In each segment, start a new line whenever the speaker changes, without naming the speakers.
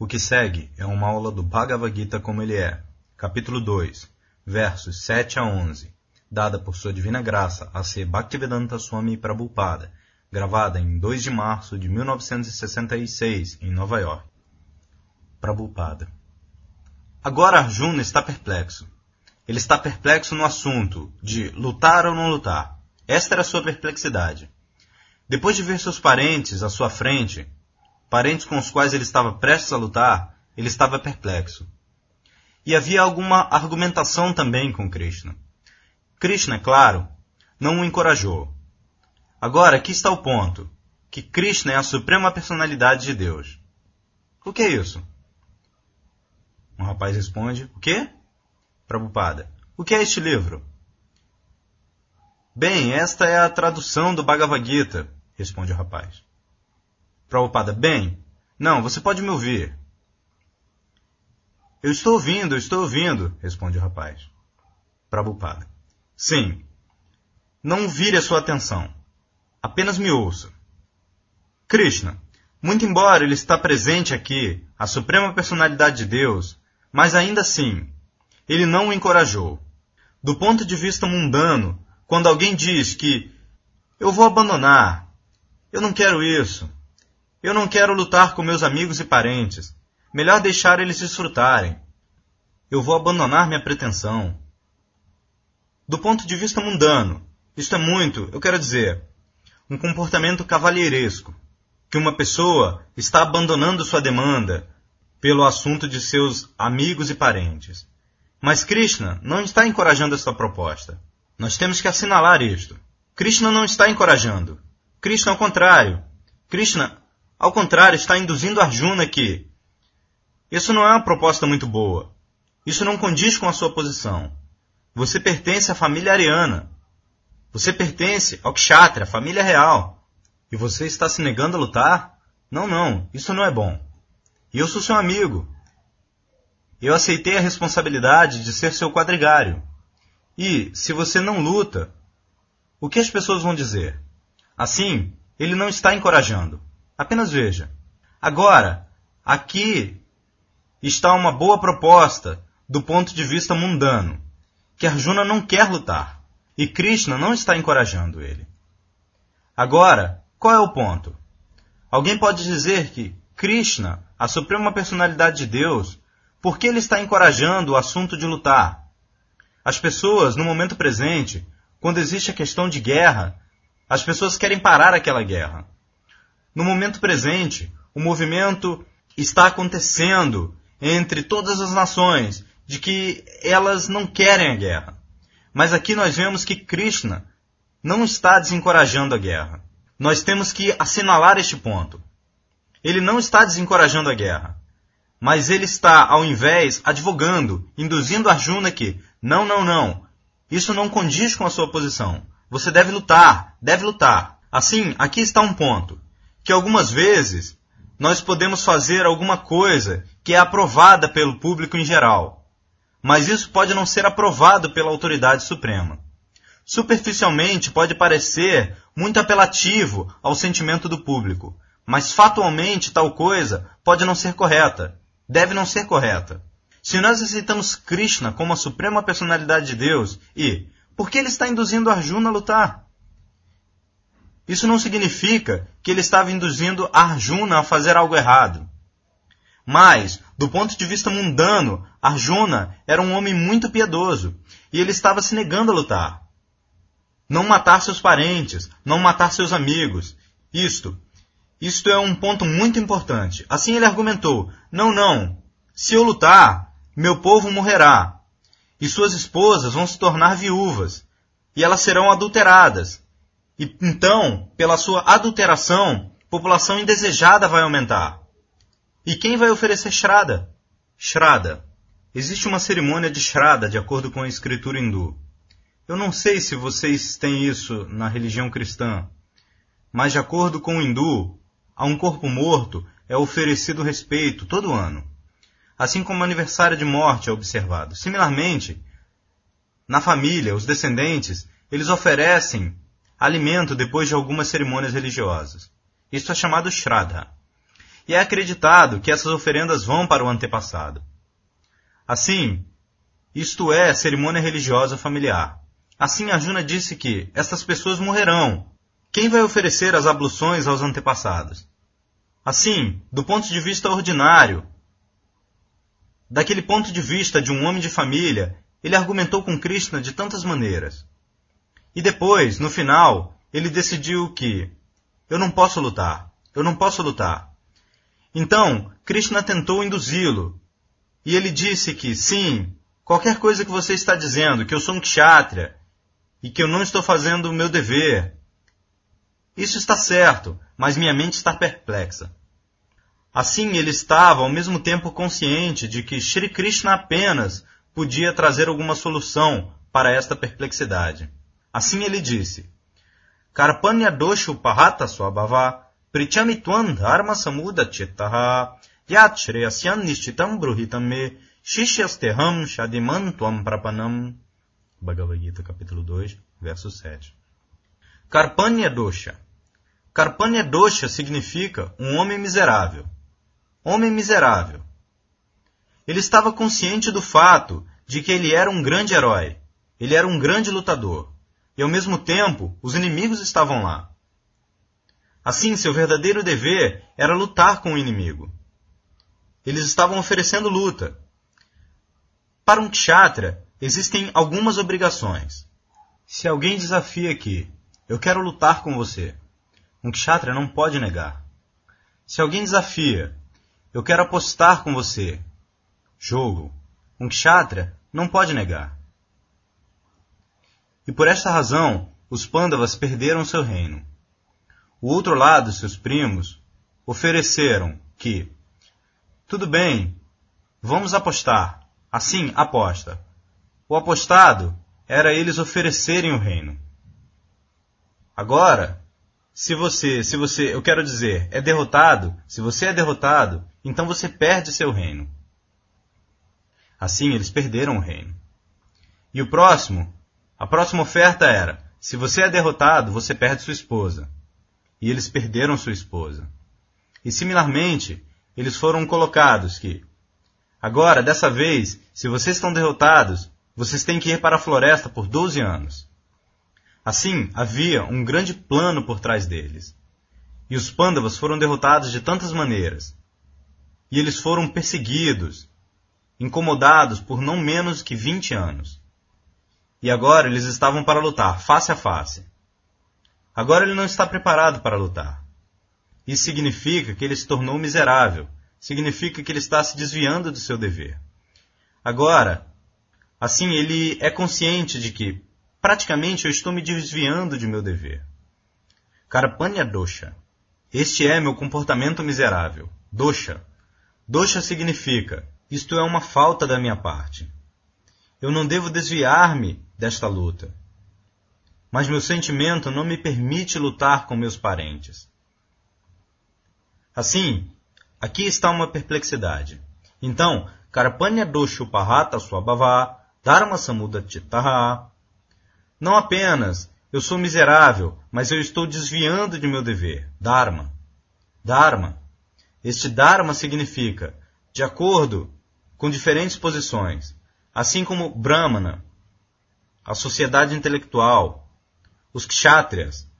O que segue é uma aula do Bhagavad Gita como ele é, capítulo 2, versos 7 a 11, dada por sua divina graça a ser Bhaktivedanta Swami Prabhupada, gravada em 2 de março de 1966, em Nova York. Prabhupada. Agora Arjuna está perplexo. Ele está perplexo no assunto de lutar ou não lutar. Esta era a sua perplexidade. Depois de ver seus parentes à sua frente, parentes com os quais ele estava prestes a lutar, ele estava perplexo. E havia alguma argumentação também com Krishna. Krishna, claro, não o encorajou. Agora, aqui está o ponto: que Krishna é a suprema personalidade de Deus. O que é isso? Um rapaz responde: O quê? Prabhupada: O que é este livro? Bem, esta é a tradução do Bhagavad Gita, responde o rapaz. Prabhupada: Bem, não, você pode me ouvir. Eu estou ouvindo, eu estou ouvindo, responde o rapaz. Prabhupada: Sim. Não vire a sua atenção. Apenas me ouça. Krishna, muito embora ele está presente aqui, a suprema personalidade de Deus, mas ainda assim, ele não o encorajou. Do ponto de vista mundano, quando alguém diz que eu vou abandonar, eu não quero isso, eu não quero lutar com meus amigos e parentes, melhor deixar eles desfrutarem, eu vou abandonar minha pretensão. Do ponto de vista mundano, isto é muito, eu quero dizer, um comportamento cavalheiresco, que uma pessoa está abandonando sua demanda, pelo assunto de seus amigos e parentes. Mas Krishna não está encorajando esta proposta. Nós temos que assinalar isto. Krishna não está encorajando. Krishna, ao contrário. Krishna, ao contrário, está induzindo Arjuna que isso não é uma proposta muito boa. Isso não condiz com a sua posição. Você pertence à família ariana. Você pertence ao Kshatriya, a família real. E você está se negando a lutar? Não, não, isso não é bom. E eu sou seu amigo. Eu aceitei a responsabilidade de ser seu quadrigário. E, se você não luta, o que as pessoas vão dizer? Assim, ele não está encorajando. Apenas veja. Agora, aqui está uma boa proposta do ponto de vista mundano, que Arjuna não quer lutar, e Krishna não está encorajando ele. Agora, qual é o ponto? Alguém pode dizer que Krishna, a suprema personalidade de Deus, por que ele está encorajando o assunto de lutar? As pessoas, no momento presente, quando existe a questão de guerra, as pessoas querem parar aquela guerra. No momento presente, o movimento está acontecendo entre todas as nações de que elas não querem a guerra. Mas aqui nós vemos que Krishna não está desencorajando a guerra. Nós temos que assinalar este ponto. Ele não está desencorajando a guerra, mas ele está, ao invés, advogando, induzindo Arjuna que, não, não, não, isso não condiz com a sua posição. Você deve lutar, deve lutar. Assim, aqui está um ponto, que algumas vezes nós podemos fazer alguma coisa que é aprovada pelo público em geral, mas isso pode não ser aprovado pela autoridade suprema. Superficialmente pode parecer muito apelativo ao sentimento do público, mas fatualmente tal coisa pode não ser correta, deve não ser correta. Se nós aceitamos Krishna como a suprema personalidade de Deus e por que ele está induzindo Arjuna a lutar? Isso não significa que ele estava induzindo Arjuna a fazer algo errado. Mas, do ponto de vista mundano, Arjuna era um homem muito piedoso e ele estava se negando a lutar. Não matar seus parentes, não matar seus amigos. Isto isto é um ponto muito importante. Assim ele argumentou: Não, não. Se eu lutar, meu povo morrerá. E suas esposas vão se tornar viúvas. E elas serão adulteradas. E então, pela sua adulteração, população indesejada vai aumentar. E quem vai oferecer Shraddha? Shraddha. Existe uma cerimônia de Shraddha de acordo com a escritura hindu. Eu não sei se vocês têm isso na religião cristã, mas de acordo com o hindu, a um corpo morto é oferecido respeito todo ano, assim como o aniversário de morte é observado. Similarmente, na família, os descendentes, eles oferecem alimento depois de algumas cerimônias religiosas. Isso é chamado Shraddha. e é acreditado que essas oferendas vão para o antepassado. Assim, isto é cerimônia religiosa familiar. Assim, Arjuna disse que estas pessoas morrerão. Quem vai oferecer as abluções aos antepassados? Assim, do ponto de vista ordinário, daquele ponto de vista de um homem de família, ele argumentou com Krishna de tantas maneiras. E depois, no final, ele decidiu que eu não posso lutar, eu não posso lutar. Então, Krishna tentou induzi-lo. E ele disse que, sim, qualquer coisa que você está dizendo, que eu sou um kshatriya e que eu não estou fazendo o meu dever, isso está certo, mas minha mente está perplexa. Assim, ele estava ao mesmo tempo consciente de que Sri Krishna apenas podia trazer alguma solução para esta perplexidade. Assim ele disse: Karpanya doshu pahata swabhava prichami tvam dharma samuda chittaha yat shreyasyan nishchitam me shishyasteham shadiman tvam prapanam. Bhagavad Gita, capítulo 2, verso 7. Karpanya dosha. Karpanya dosha significa um homem miserável. Homem miserável. Ele estava consciente do fato de que ele era um grande herói. Ele era um grande lutador e ao mesmo tempo os inimigos estavam lá. Assim, seu verdadeiro dever era lutar com o inimigo. Eles estavam oferecendo luta. Para um kshatriya, existem algumas obrigações. Se alguém desafia aqui, eu quero lutar com você, um kshatriya não pode negar. Se alguém desafia, eu quero apostar com você, jogo, um kshatriya não pode negar. E por esta razão, os Pandavas perderam seu reino. O outro lado, seus primos, ofereceram que, tudo bem, vamos apostar. Assim, aposta. O apostado era eles oferecerem o reino. Agora, se você, se você, eu quero dizer, é derrotado, se você é derrotado, então você perde seu reino. Assim, eles perderam o reino. E o próximo a próxima oferta era: se você é derrotado, você perde sua esposa. E eles perderam sua esposa. E similarmente, eles foram colocados que, agora, dessa vez, se vocês estão derrotados, vocês têm que ir para a floresta por 12 anos. Assim, havia um grande plano por trás deles. E os pândavas foram derrotados de tantas maneiras. E eles foram perseguidos, incomodados por não menos que 20 anos. E agora eles estavam para lutar, face a face. Agora ele não está preparado para lutar. Isso significa que ele se tornou miserável. Significa que ele está se desviando do seu dever. Agora, assim, ele é consciente de que, praticamente, eu estou me desviando de meu dever. Karpanya dosha. Este é meu comportamento miserável. Dosha. Dosha significa, isto é uma falta da minha parte. Eu não devo desviar-me desta luta. Mas meu sentimento não me permite lutar com meus parentes. Assim, aqui está uma perplexidade. Então, Karpanya doshu pahata swabhava dharma samuda chittaha. Não apenas eu sou miserável, mas eu estou desviando de meu dever. Dharma. Dharma. Este Dharma significa de acordo com diferentes posições, assim como Brahmana, a sociedade intelectual, os kshatriyas,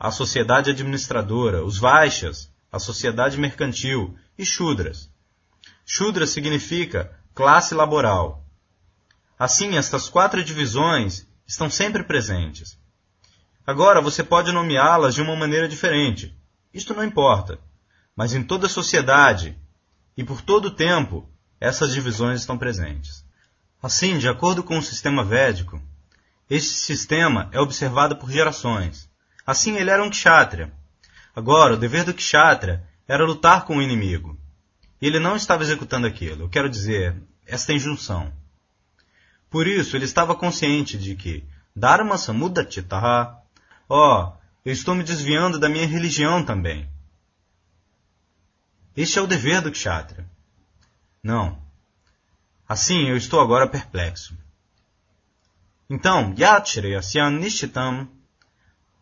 a sociedade administradora, os vaixas, a sociedade mercantil e shudras. Shudra significa classe laboral. Assim, estas quatro divisões estão sempre presentes. Agora, você pode nomeá-las de uma maneira diferente. Isto não importa. Mas em toda a sociedade e por todo o tempo, essas divisões estão presentes. Assim, de acordo com o sistema védico, este sistema é observado por gerações. Assim, ele era um kshatriya. Agora, o dever do kshatriya era lutar com o inimigo. E ele não estava executando aquilo. Eu quero dizer, esta injunção. Por isso, ele estava consciente de que Dharma Samuda Chitaha, ó, oh, eu estou me desviando da minha religião também. Este é o dever do kshatriya. Não, Assim, eu estou agora perplexo. Então, Yachreyasyan Nishtam.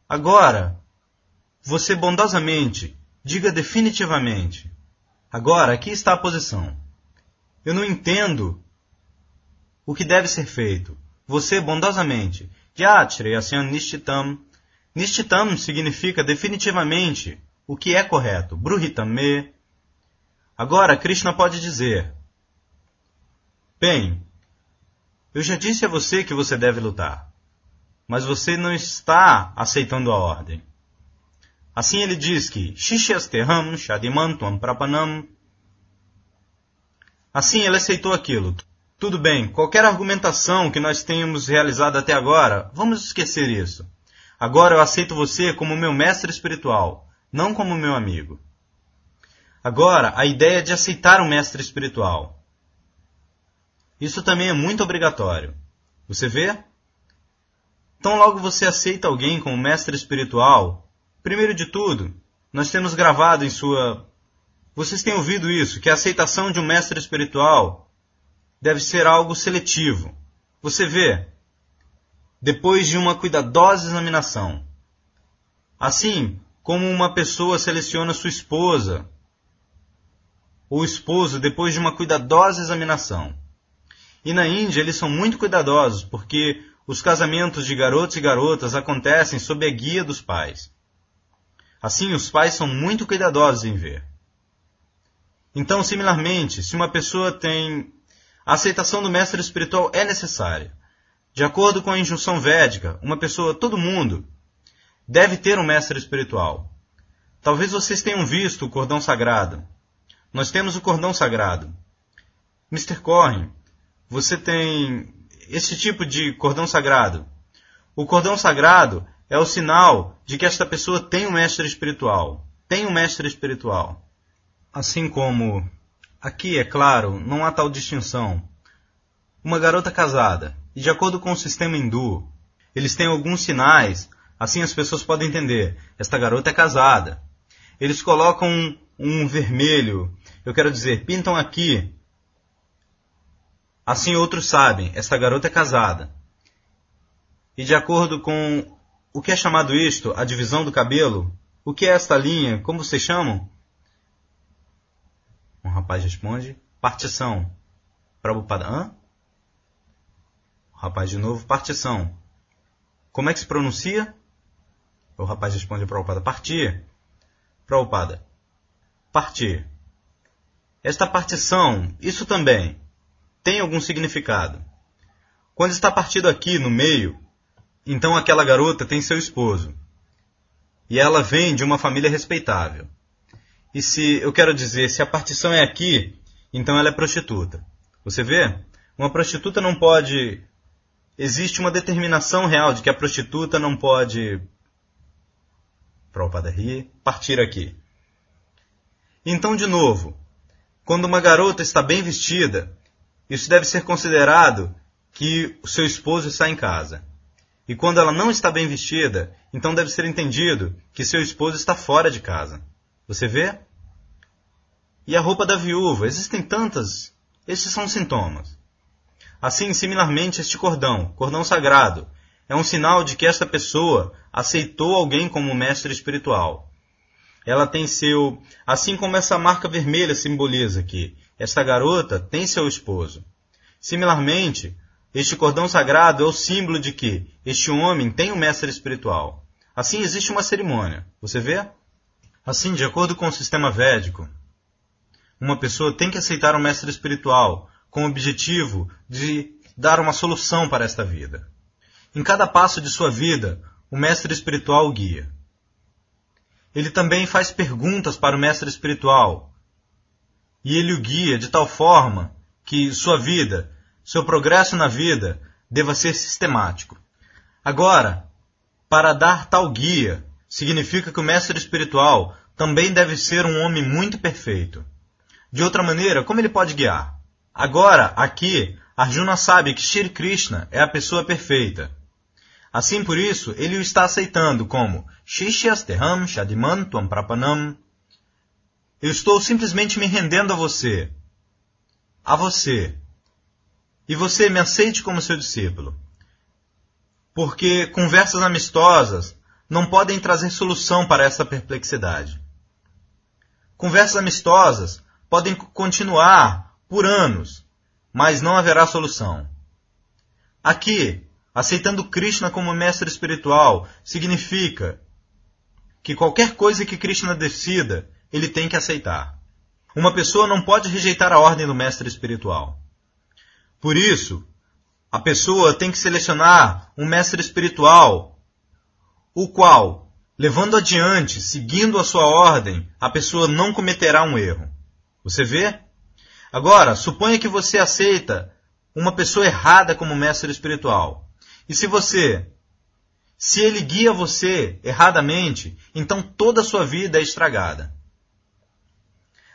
Agora, você bondosamente, diga definitivamente, Agora, aqui está a posição. Eu não entendo o que deve ser feito. Você, bondosamente, Yatre Asyan Nishtitam. Nishtitam significa definitivamente o que é correto. Bruhitame. Agora, Krishna pode dizer: Bem, eu já disse a você que você deve lutar, mas você não está aceitando a ordem. Assim ele diz que Shishyasteham Shadimantuam Prapanam. Assim ele aceitou aquilo. Tudo bem, qualquer argumentação que nós tenhamos realizado até agora, vamos esquecer isso. Agora eu aceito você como meu mestre espiritual, não como meu amigo. Agora, a ideia de aceitar um mestre espiritual. Isso também é muito obrigatório. Você vê? Então, logo você aceita alguém como mestre espiritual, Primeiro de tudo, nós temos gravado em sua. Vocês têm ouvido isso, que a aceitação de um mestre espiritual deve ser algo seletivo. Você vê, depois de uma cuidadosa examinação. Assim como uma pessoa seleciona sua esposa ou esposo depois de uma cuidadosa examinação. E na Índia eles são muito cuidadosos porque os casamentos de garotos e garotas acontecem sob a guia dos pais. Assim, os pais são muito cuidadosos em ver. Então, similarmente, se uma pessoa tem. A aceitação do mestre espiritual é necessária. De acordo com a injunção védica, uma pessoa, todo mundo, deve ter um mestre espiritual. Talvez vocês tenham visto o cordão sagrado. Nós temos o cordão sagrado. Mr. Corrin, você tem esse tipo de cordão sagrado. O cordão sagrado é o sinal de que esta pessoa tem um mestre espiritual. Tem um mestre espiritual. Assim como aqui, é claro, não há tal distinção. Uma garota casada, e de acordo com o sistema hindu, eles têm alguns sinais, assim as pessoas podem entender, esta garota é casada. Eles colocam um, um vermelho, eu quero dizer, pintam aqui. Assim outros sabem, esta garota é casada. E de acordo com o que é chamado isto? A divisão do cabelo? O que é esta linha? Como vocês chamam? Um rapaz responde: partição. Prabhupada, hã? O rapaz de novo: partição. Como é que se pronuncia? O rapaz responde Prabhupada: partir. Prabhupada: partir. Esta partição, isso também, tem algum significado. Quando está partido aqui no meio, então aquela garota tem seu esposo. E ela vem de uma família respeitável. E se, eu quero dizer, se a partição é aqui, então ela é prostituta. Você vê? Uma prostituta não pode. Existe uma determinação real de que a prostituta não pode. Prabhupada rir, partir aqui. Então, de novo, quando uma garota está bem vestida, isso deve ser considerado que o seu esposo está em casa. E quando ela não está bem vestida, então deve ser entendido que seu esposo está fora de casa. Você vê? E a roupa da viúva, existem tantas. Estes são sintomas. Assim, similarmente, este cordão, cordão sagrado, é um sinal de que esta pessoa aceitou alguém como mestre espiritual. Ela tem seu. Assim como essa marca vermelha simboliza que esta garota tem seu esposo. Similarmente, este cordão sagrado é o símbolo de que este homem tem um mestre espiritual. Assim existe uma cerimônia. Você vê? Assim, de acordo com o sistema védico, uma pessoa tem que aceitar um mestre espiritual com o objetivo de dar uma solução para esta vida. Em cada passo de sua vida, o mestre espiritual o guia. Ele também faz perguntas para o mestre espiritual. E ele o guia de tal forma que sua vida seu progresso na vida deva ser sistemático. Agora, para dar tal guia, significa que o mestre espiritual também deve ser um homem muito perfeito. De outra maneira, como ele pode guiar? Agora, aqui, Arjuna sabe que Shri Krishna é a pessoa perfeita. Assim, por isso, ele o está aceitando como Shishyasteham Shadiman Tuam Prapanam. Eu estou simplesmente me rendendo a você. A você e você me aceite como seu discípulo. Porque conversas amistosas não podem trazer solução para essa perplexidade. Conversas amistosas podem continuar por anos, mas não haverá solução. Aqui, aceitando Krishna como mestre espiritual significa que qualquer coisa que Krishna decida, ele tem que aceitar. Uma pessoa não pode rejeitar a ordem do mestre espiritual. Por isso, a pessoa tem que selecionar um mestre espiritual, o qual, levando adiante, seguindo a sua ordem, a pessoa não cometerá um erro. Você vê? Agora, suponha que você aceita uma pessoa errada como mestre espiritual. E se você, se ele guia você erradamente, então toda a sua vida é estragada.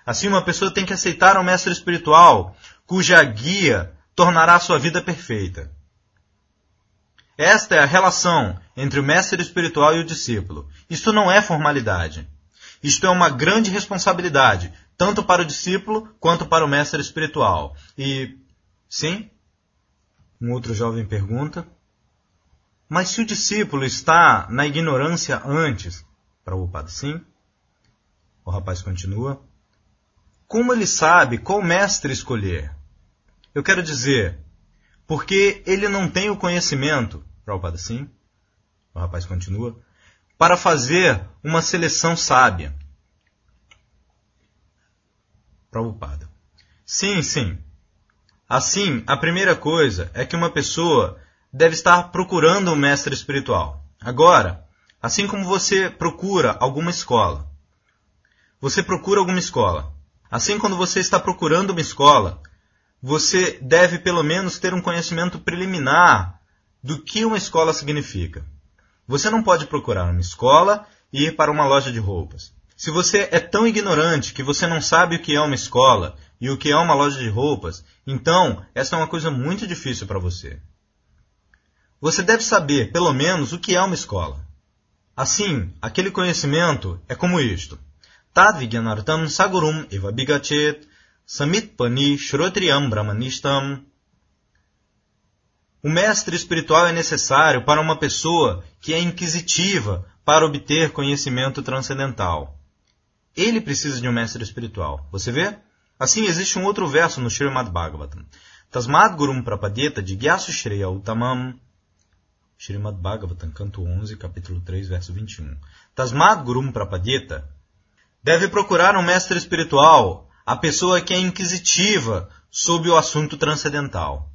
Assim, uma pessoa tem que aceitar um mestre espiritual cuja guia tornará sua vida perfeita. Esta é a relação entre o mestre espiritual e o discípulo. Isto não é formalidade. Isto é uma grande responsabilidade, tanto para o discípulo quanto para o mestre espiritual. E, sim? Um outro jovem pergunta. Mas se o discípulo está na ignorância antes, Prabhupada, sim? O rapaz continua. Como ele sabe qual mestre escolher? Eu quero dizer, porque ele não tem o conhecimento, Prabhupada, sim? O rapaz continua. Para fazer uma seleção sábia. Prabhupada. Sim, sim. Assim, a primeira coisa é que uma pessoa deve estar procurando um mestre espiritual. Agora, assim como você procura alguma escola, você procura alguma escola. Assim, quando você está procurando uma escola, você deve pelo menos ter um conhecimento preliminar do que uma escola significa. Você não pode procurar uma escola e ir para uma loja de roupas. Se você é tão ignorante que você não sabe o que é uma escola e o que é uma loja de roupas, então essa é uma coisa muito difícil para você. Você deve saber, pelo menos, o que é uma escola. Assim, aquele conhecimento é como isto. Sagurum Eva Bigachet Samitpani Shrotriyam Brahmanistam. O mestre espiritual é necessário para uma pessoa que é inquisitiva para obter conhecimento transcendental. Ele precisa de um mestre espiritual. Você vê? Assim, existe um outro verso no Srimad Bhagavatam. Tasmad Gurum Prapadeta de Gyasu Shreya Utamam. Srimad Bhagavatam, canto 11, capítulo 3, verso 21. Tasmad Gurum Prapadeta deve procurar um mestre espiritual, a pessoa que é inquisitiva sobre o assunto transcendental.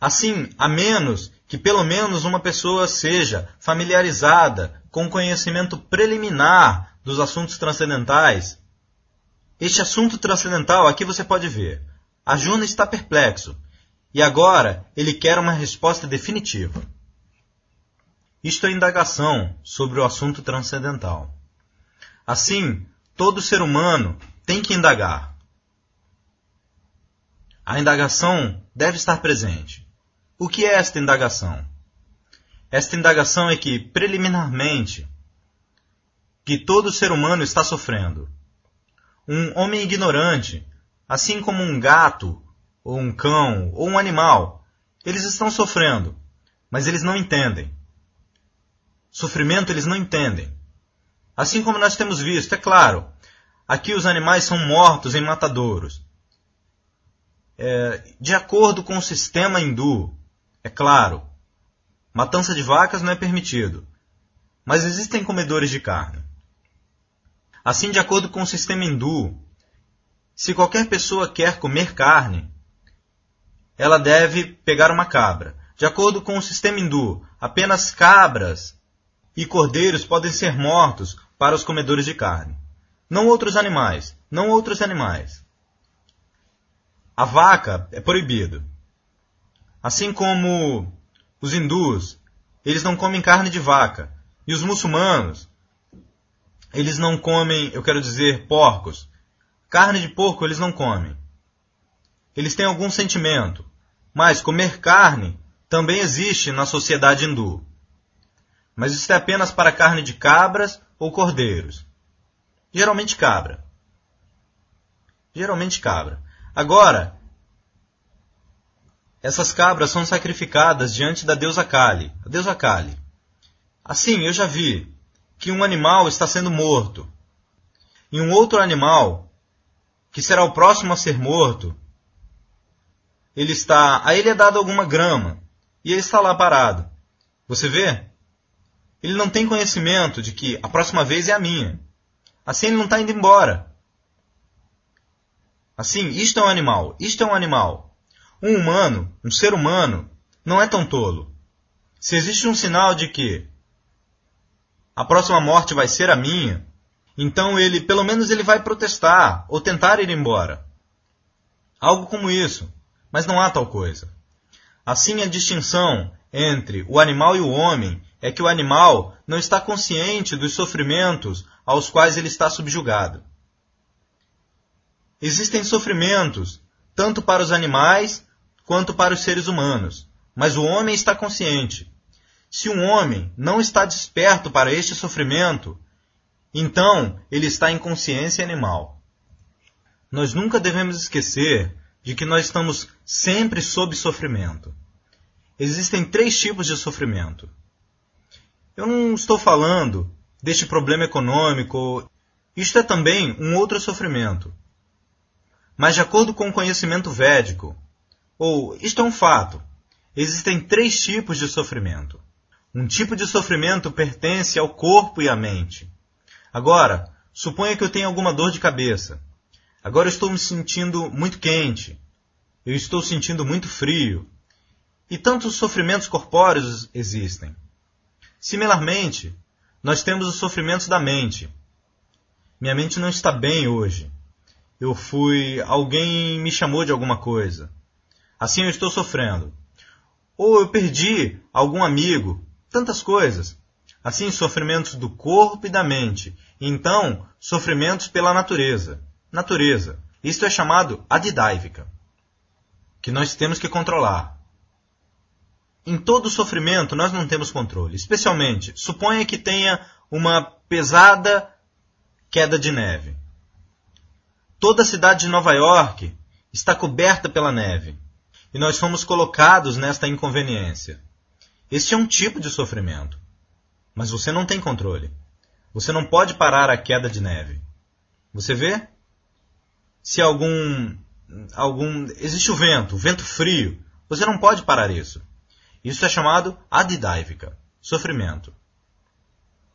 Assim, a menos que pelo menos uma pessoa seja familiarizada com o conhecimento preliminar dos assuntos transcendentais, este assunto transcendental aqui você pode ver. Arjuna está perplexo e agora ele quer uma resposta definitiva. Isto é indagação sobre o assunto transcendental. Assim, todo ser humano tem que indagar. A indagação deve estar presente. O que é esta indagação? Esta indagação é que, preliminarmente, que todo ser humano está sofrendo. Um homem ignorante, assim como um gato, ou um cão, ou um animal, eles estão sofrendo, mas eles não entendem. Sofrimento eles não entendem. Assim como nós temos visto, é claro, aqui os animais são mortos em matadouros. É, de acordo com o sistema hindu, é claro, matança de vacas não é permitido, mas existem comedores de carne. Assim, de acordo com o sistema hindu, se qualquer pessoa quer comer carne, ela deve pegar uma cabra. De acordo com o sistema hindu, apenas cabras e cordeiros podem ser mortos para os comedores de carne. Não outros animais, não outros animais. A vaca é proibido. Assim como os hindus, eles não comem carne de vaca. E os muçulmanos, eles não comem, eu quero dizer, porcos. Carne de porco eles não comem. Eles têm algum sentimento. Mas comer carne também existe na sociedade hindu. Mas isso é apenas para carne de cabras ou cordeiros. Geralmente cabra. Geralmente cabra. Agora, essas cabras são sacrificadas diante da deusa Kali, a deusa Kali. Assim, eu já vi que um animal está sendo morto e um outro animal, que será o próximo a ser morto, ele está, a ele é dado alguma grama e ele está lá parado. Você vê? Ele não tem conhecimento de que a próxima vez é a minha. Assim ele não está indo embora. Assim, isto é um animal, isto é um animal. Um humano, um ser humano, não é tão tolo. Se existe um sinal de que a próxima morte vai ser a minha, então ele, pelo menos ele vai protestar ou tentar ir embora. Algo como isso. Mas não há tal coisa. Assim, a distinção entre o animal e o homem é que o animal não está consciente dos sofrimentos aos quais ele está subjugado. Existem sofrimentos tanto para os animais quanto para os seres humanos, mas o homem está consciente. Se um homem não está desperto para este sofrimento, então ele está em consciência animal. Nós nunca devemos esquecer de que nós estamos sempre sob sofrimento. Existem três tipos de sofrimento. Eu não estou falando deste problema econômico. Isto é também um outro sofrimento. Mas, de acordo com o conhecimento védico, ou isto é um fato, existem três tipos de sofrimento. Um tipo de sofrimento pertence ao corpo e à mente. Agora, suponha que eu tenha alguma dor de cabeça. Agora eu estou me sentindo muito quente. Eu estou sentindo muito frio. E tantos sofrimentos corpóreos existem. Similarmente, nós temos os sofrimentos da mente. Minha mente não está bem hoje. Eu fui. Alguém me chamou de alguma coisa. Assim eu estou sofrendo. Ou eu perdi algum amigo. Tantas coisas. Assim, sofrimentos do corpo e da mente. Então, sofrimentos pela natureza. Natureza. Isto é chamado adidáivica. Que nós temos que controlar. Em todo sofrimento, nós não temos controle. Especialmente, suponha que tenha uma pesada queda de neve. Toda a cidade de Nova York está coberta pela neve. E nós fomos colocados nesta inconveniência. Este é um tipo de sofrimento. Mas você não tem controle. Você não pode parar a queda de neve. Você vê? Se algum algum existe o vento, o vento frio, você não pode parar isso. Isso é chamado adidáivica, sofrimento.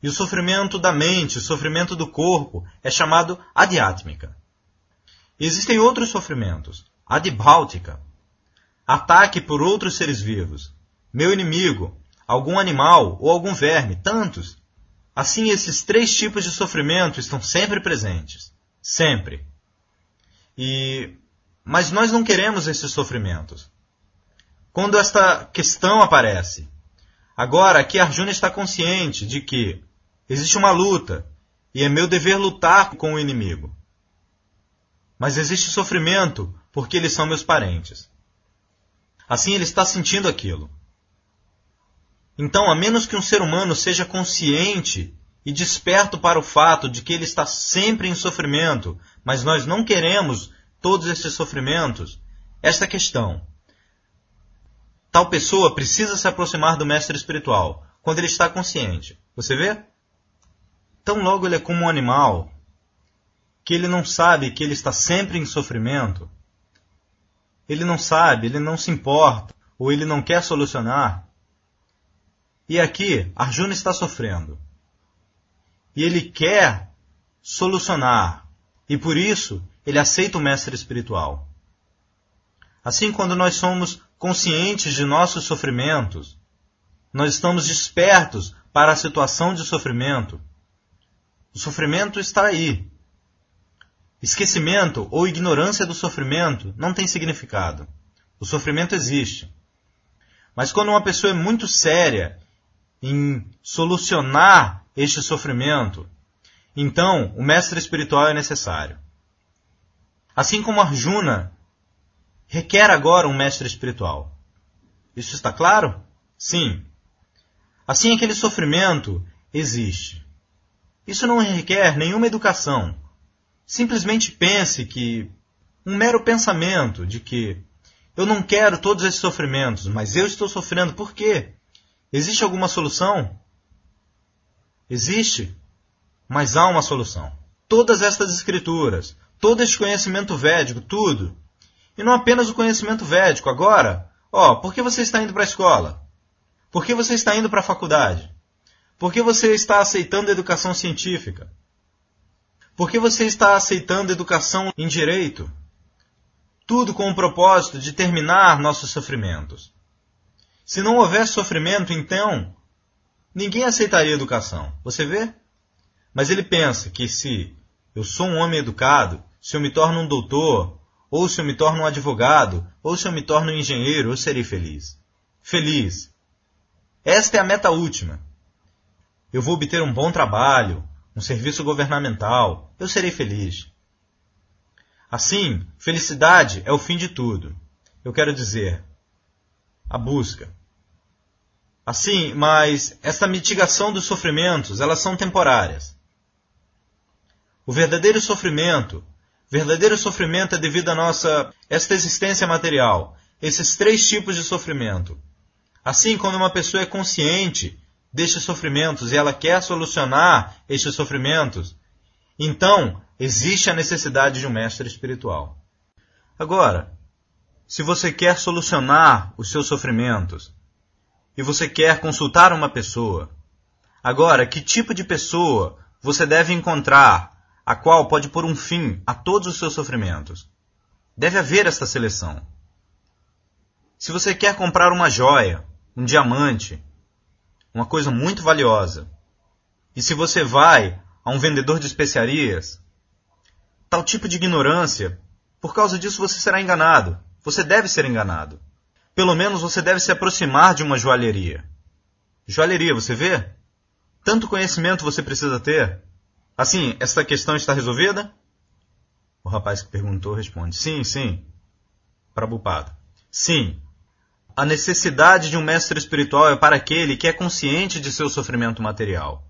E o sofrimento da mente, o sofrimento do corpo, é chamado adiátmica. Existem outros sofrimentos, adibáltica, ataque por outros seres vivos, meu inimigo, algum animal ou algum verme, tantos. Assim, esses três tipos de sofrimento estão sempre presentes. Sempre. E mas nós não queremos esses sofrimentos quando esta questão aparece. Agora, aqui Arjuna está consciente de que existe uma luta e é meu dever lutar com o inimigo. Mas existe sofrimento porque eles são meus parentes. Assim ele está sentindo aquilo. Então, a menos que um ser humano seja consciente e desperto para o fato de que ele está sempre em sofrimento, mas nós não queremos todos esses sofrimentos, esta questão Tal pessoa precisa se aproximar do mestre espiritual quando ele está consciente. Você vê? Tão logo ele é como um animal que ele não sabe que ele está sempre em sofrimento. Ele não sabe, ele não se importa, ou ele não quer solucionar. E aqui, Arjuna está sofrendo. E ele quer solucionar. E por isso, ele aceita o mestre espiritual. Assim, quando nós somos conscientes de nossos sofrimentos, nós estamos despertos para a situação de sofrimento. O sofrimento está aí. Esquecimento ou ignorância do sofrimento não tem significado. O sofrimento existe. Mas quando uma pessoa é muito séria em solucionar este sofrimento, então o mestre espiritual é necessário. Assim como Arjuna requer agora um mestre espiritual. Isso está claro? Sim. Assim, aquele sofrimento existe. Isso não requer nenhuma educação. Simplesmente pense que um mero pensamento de que eu não quero todos esses sofrimentos, mas eu estou sofrendo por quê? Existe alguma solução? Existe, mas há uma solução. Todas estas escrituras, todo este conhecimento védico, tudo. E não apenas o conhecimento védico. Agora, ó, por que você está indo para a escola? Por que você está indo para a faculdade? Por que você está aceitando educação científica? Por que você está aceitando educação em direito? Tudo com o propósito de terminar nossos sofrimentos. Se não houvesse sofrimento, então, ninguém aceitaria educação. Você vê? Mas ele pensa que se eu sou um homem educado, se eu me torno um doutor, ou se eu me torno um advogado, ou se eu me torno um engenheiro, eu serei feliz. Feliz. Esta é a meta última. Eu vou obter um bom trabalho, um serviço governamental, eu serei feliz. Assim, felicidade é o fim de tudo. Eu quero dizer, a busca. Assim, mas essa mitigação dos sofrimentos, elas são temporárias. O verdadeiro sofrimento, verdadeiro sofrimento é devido à nossa esta existência material, esses três tipos de sofrimento. Assim, quando uma pessoa é consciente destes sofrimentos e ela quer solucionar estes sofrimentos, então existe a necessidade de um mestre espiritual. Agora, se você quer solucionar os seus sofrimentos e você quer consultar uma pessoa, agora, que tipo de pessoa você deve encontrar a qual pode pôr um fim a todos os seus sofrimentos? Deve haver esta seleção. Se você quer comprar uma joia, um diamante, uma coisa muito valiosa. E se você vai a um vendedor de especiarias, tal tipo de ignorância, por causa disso você será enganado. Você deve ser enganado. Pelo menos você deve se aproximar de uma joalheria. Joalheria, você vê? Tanto conhecimento você precisa ter. Assim, essa questão está resolvida? O rapaz que perguntou responde: Sim, sim. Prabhupada. Sim, a necessidade de um mestre espiritual é para aquele que é consciente de seu sofrimento material.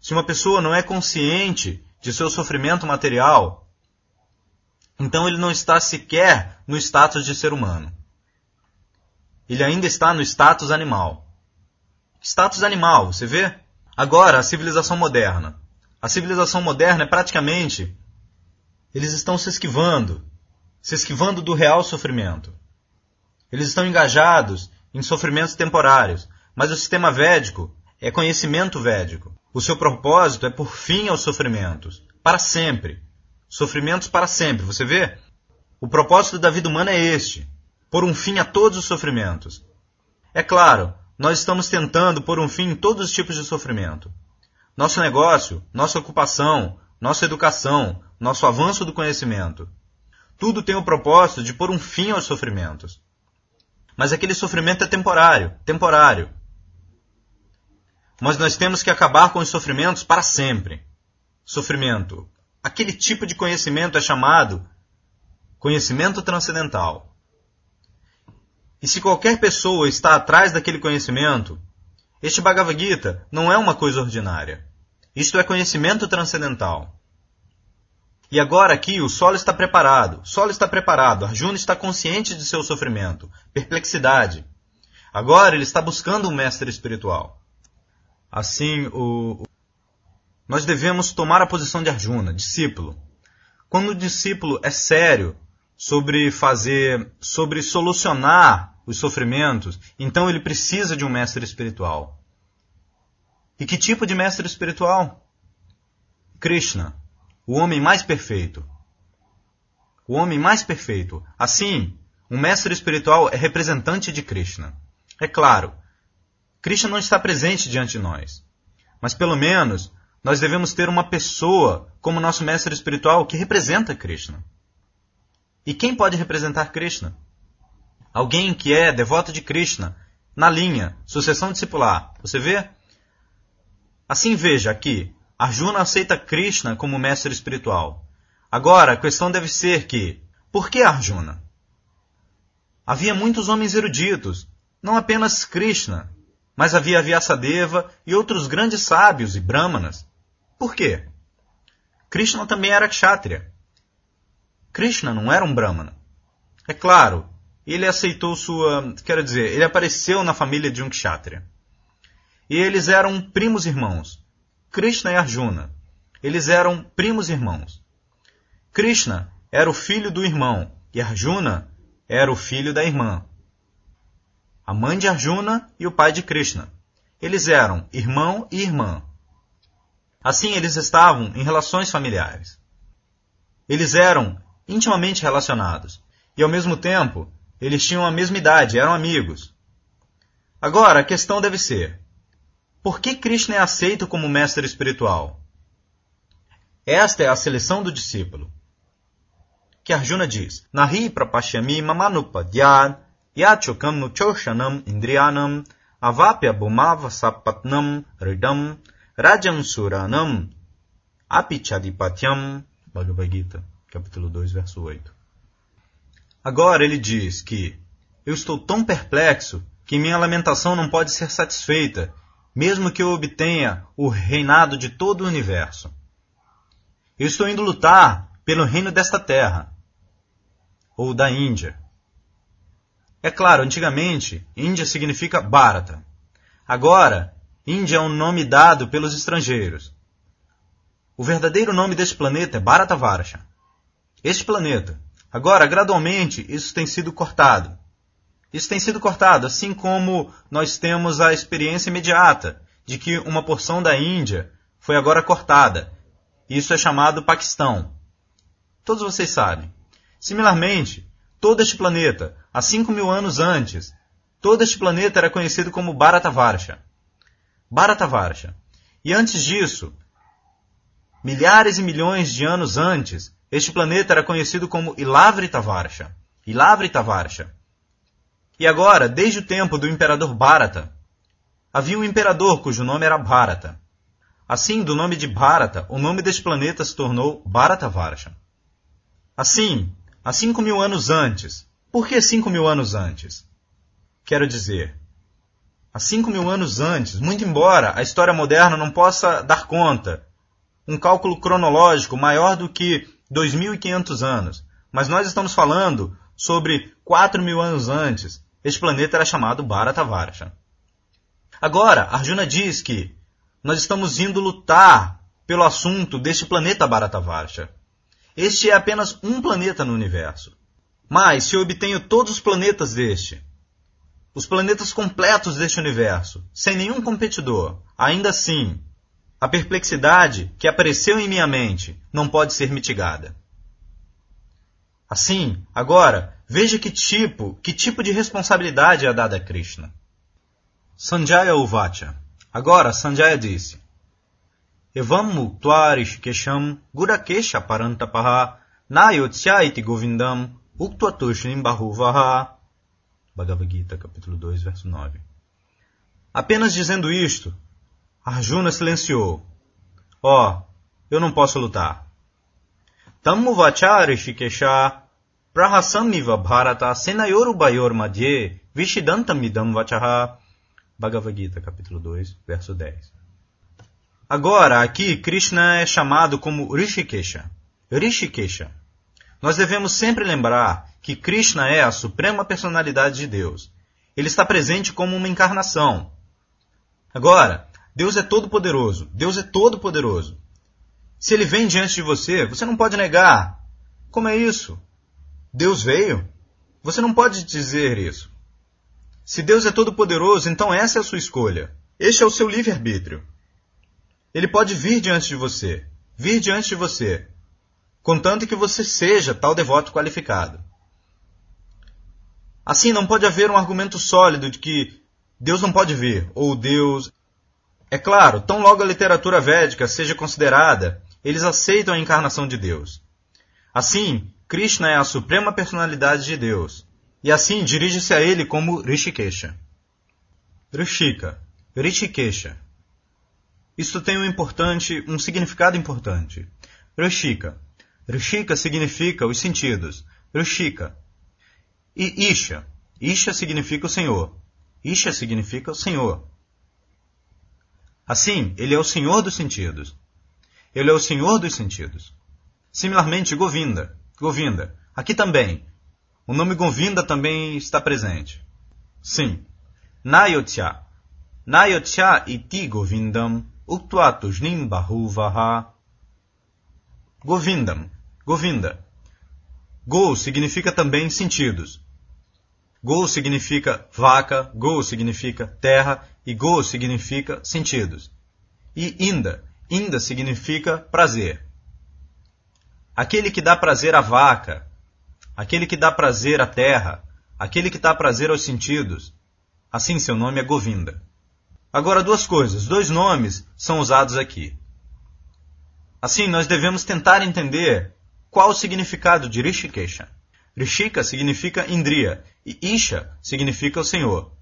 Se uma pessoa não é consciente de seu sofrimento material, então ele não está sequer no status de ser humano. Ele ainda está no status animal. Status animal, você vê? Agora, a civilização moderna. A civilização moderna é praticamente. Eles estão se esquivando se esquivando do real sofrimento. Eles estão engajados em sofrimentos temporários, mas o sistema védico é conhecimento védico. O seu propósito é por fim aos sofrimentos, para sempre. Sofrimentos para sempre, você vê? O propósito da vida humana é este: pôr um fim a todos os sofrimentos. É claro, nós estamos tentando pôr um fim em todos os tipos de sofrimento. Nosso negócio, nossa ocupação, nossa educação, nosso avanço do conhecimento. Tudo tem o propósito de pôr um fim aos sofrimentos. Mas aquele sofrimento é temporário, temporário. Mas nós temos que acabar com os sofrimentos para sempre. Sofrimento. Aquele tipo de conhecimento é chamado conhecimento transcendental. E se qualquer pessoa está atrás daquele conhecimento, este Bhagavad Gita não é uma coisa ordinária. Isto é conhecimento transcendental. E agora aqui o solo está preparado. Solo está preparado. Arjuna está consciente de seu sofrimento, perplexidade. Agora ele está buscando um mestre espiritual. Assim, o... nós devemos tomar a posição de Arjuna, discípulo. Quando o discípulo é sério sobre fazer, sobre solucionar os sofrimentos, então ele precisa de um mestre espiritual. E que tipo de mestre espiritual? Krishna o homem mais perfeito. O homem mais perfeito. Assim, um mestre espiritual é representante de Krishna. É claro, Krishna não está presente diante de nós. Mas pelo menos nós devemos ter uma pessoa como nosso mestre espiritual que representa Krishna. E quem pode representar Krishna? Alguém que é devoto de Krishna, na linha, sucessão discipular. Você vê? Assim veja aqui, Arjuna aceita Krishna como mestre espiritual. Agora, a questão deve ser que, por que Arjuna? Havia muitos homens eruditos, não apenas Krishna, mas havia Vyasadeva e outros grandes sábios e brahmanas. Por quê? Krishna também era kshatriya. Krishna não era um brahmana. É claro, ele aceitou sua, quero dizer, ele apareceu na família de um kshatriya. E eles eram primos irmãos. Krishna e Arjuna. Eles eram primos irmãos. Krishna era o filho do irmão e Arjuna era o filho da irmã. A mãe de Arjuna e o pai de Krishna. Eles eram irmão e irmã. Assim, eles estavam em relações familiares. Eles eram intimamente relacionados e, ao mesmo tempo, eles tinham a mesma idade, eram amigos. Agora, a questão deve ser: por que Krishna é aceito como mestre espiritual? Esta é a seleção do discípulo. Que Arjuna diz: Nahi prapashyami mamanupadyad yachokam nuchoshanam indriyanam avapya bhumava sapatnam ridam rajam suranam apichadipatyam Bhagavad Gita, capítulo 2, verso 8. Agora ele diz que eu estou tão perplexo que minha lamentação não pode ser satisfeita, mesmo que eu obtenha o reinado de todo o universo. Eu estou indo lutar pelo reino desta terra, ou da Índia. É claro, antigamente, Índia significa Bharata. Agora, Índia é um nome dado pelos estrangeiros. O verdadeiro nome deste planeta é Bharatavarsha. Este planeta. Agora, gradualmente, isso tem sido cortado. Isso tem sido cortado, assim como nós temos a experiência imediata de que uma porção da Índia foi agora cortada isso é chamado Paquistão. Todos vocês sabem. Similarmente, todo este planeta, há 5 mil anos antes, todo este planeta era conhecido como Bharatavarsha. Bharatavarsha. E antes disso, milhares e milhões de anos antes, este planeta era conhecido como Ilavritavarcha. Ilavritavarcha. E agora, desde o tempo do imperador Bharata, havia um imperador cujo nome era Bharata. Assim, do nome de Bharata, o nome deste planeta se tornou Bharatavarsha. Assim, há cinco mil anos antes. Por que cinco mil anos antes? Quero dizer, há cinco mil anos antes, muito embora a história moderna não possa dar conta, um cálculo cronológico maior do que 2.500 anos, mas nós estamos falando sobre 4 mil anos antes, este planeta era chamado Bharatavarsha. Agora, Arjuna diz que nós estamos indo lutar pelo assunto deste planeta Bharatavarsha. Este é apenas um planeta no universo. Mas se eu obtenho todos os planetas deste, os planetas completos deste universo, sem nenhum competidor, ainda assim, a perplexidade que apareceu em minha mente não pode ser mitigada. Assim, agora, veja que tipo, que tipo de responsabilidade é dada a Krishna. Sanjaya Uvacha Agora, Sanjaya disse, Evam muktua rishikesham gurakesha parantapaha nayotsya iti govindam uktva tushnim bahuvaha. Bhagavad Gita, capítulo 2, verso 9. Apenas dizendo isto, Arjuna silenciou. Ó, oh, eu não posso lutar. Vacha rishikesha prahasamiva bharata senayoru bayor madhye vishidantamidam vachaha Bhagavad Gita, capítulo 2, verso 10. Agora, aqui, Krishna é chamado como Rishikesha. Rishikesha. Nós devemos sempre lembrar que Krishna é a suprema personalidade de Deus. Ele está presente como uma encarnação. Agora, Deus é todo-poderoso. Deus é todo-poderoso. Se ele vem diante de você, você não pode negar. Como é isso? Deus veio? Você não pode dizer isso. Se Deus é todo-poderoso, então essa é a sua escolha. Este é o seu livre-arbítrio. Ele pode vir diante de você, vir diante de você, contanto que você seja tal devoto qualificado. Assim, não pode haver um argumento sólido de que Deus não pode vir, ou Deus. É claro, tão logo a literatura védica seja considerada, eles aceitam a encarnação de Deus. Assim, Krishna é a suprema personalidade de Deus, e assim dirige-se a ele como Rishikesha. Rishika, Rishikesha. Isto tem um importante, um significado importante. Rishika. Rishika significa os sentidos. Rishika. E Isha. Isha significa o Senhor. Isha significa o Senhor. Assim, ele é o Senhor dos sentidos. Ele é o Senhor dos sentidos. Similarmente, Govinda. Govinda. Aqui também, o nome Govinda também está presente. Sim. Nayotya. Nayotya iti Govindam uktva tujnim bahuvaha. Govindam. Govinda. Go significa também sentidos. Go significa vaca, go significa terra e go significa sentidos. E inda, inda significa prazer. Aquele que dá prazer à vaca, aquele que dá prazer à terra, aquele que dá prazer aos sentidos. Assim seu nome é Govinda. Agora duas coisas, dois nomes são usados aqui. Assim, nós devemos tentar entender qual o significado de Rishikesha. Rishika significa Indriya e Isha significa o Senhor.